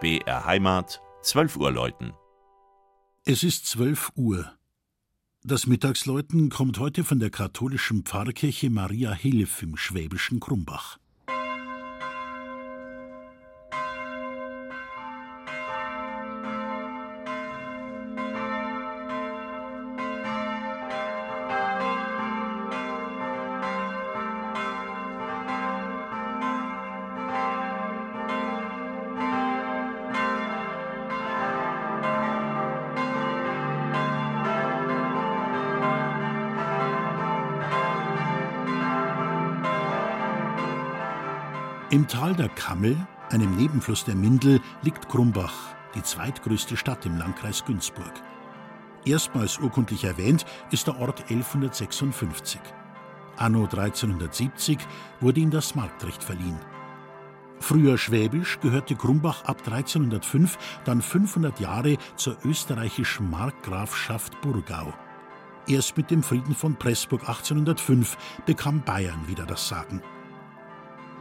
BR Heimat, 12 Uhr läuten. Es ist 12 Uhr. Das Mittagsläuten kommt heute von der katholischen Pfarrkirche Maria Hilf im schwäbischen Krumbach. Im Tal der Kammel, einem Nebenfluss der Mindel, liegt Krumbach, die zweitgrößte Stadt im Landkreis Günzburg. Erstmals urkundlich erwähnt ist der Ort 1156. Anno 1370 wurde ihm das Marktrecht verliehen. Früher schwäbisch gehörte Krumbach ab 1305 dann 500 Jahre zur österreichischen Markgrafschaft Burgau. Erst mit dem Frieden von Pressburg 1805 bekam Bayern wieder das Sagen.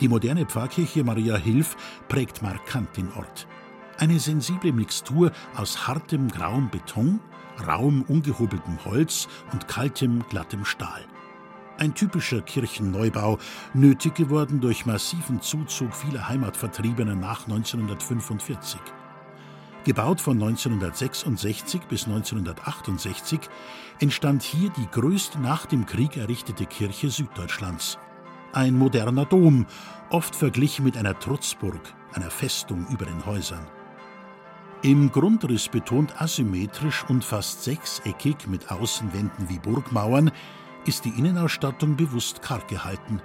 Die moderne Pfarrkirche Maria Hilf prägt markant den Ort. Eine sensible Mixtur aus hartem grauem Beton, rauem ungehobeltem Holz und kaltem glattem Stahl. Ein typischer Kirchenneubau, nötig geworden durch massiven Zuzug vieler Heimatvertriebener nach 1945. Gebaut von 1966 bis 1968 entstand hier die größte nach dem Krieg errichtete Kirche Süddeutschlands ein moderner Dom, oft verglichen mit einer Trutzburg, einer Festung über den Häusern. Im Grundriss betont asymmetrisch und fast sechseckig mit Außenwänden wie Burgmauern ist die Innenausstattung bewusst karg gehalten.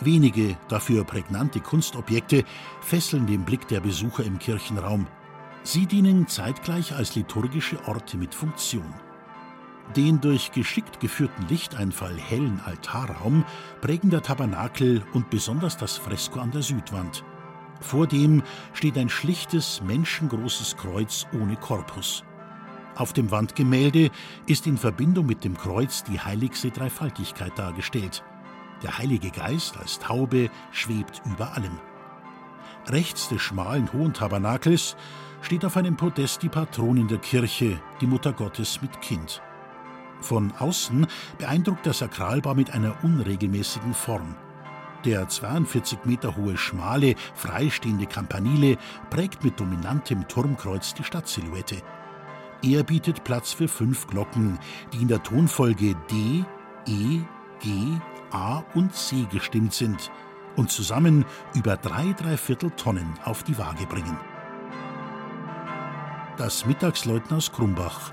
Wenige, dafür prägnante Kunstobjekte fesseln den Blick der Besucher im Kirchenraum. Sie dienen zeitgleich als liturgische Orte mit Funktion. Den durch geschickt geführten Lichteinfall hellen Altarraum prägen der Tabernakel und besonders das Fresko an der Südwand. Vor dem steht ein schlichtes, menschengroßes Kreuz ohne Korpus. Auf dem Wandgemälde ist in Verbindung mit dem Kreuz die heiligste Dreifaltigkeit dargestellt. Der Heilige Geist als Taube schwebt über allem. Rechts des schmalen hohen Tabernakels steht auf einem Podest die Patronin der Kirche, die Mutter Gottes mit Kind. Von außen beeindruckt der Sakralbau mit einer unregelmäßigen Form. Der 42 Meter hohe, schmale, freistehende Campanile prägt mit dominantem Turmkreuz die Stadtsilhouette. Er bietet Platz für fünf Glocken, die in der Tonfolge D, E, G, A und C gestimmt sind und zusammen über drei Dreiviertel Tonnen auf die Waage bringen. Das Mittagsleutners Krumbach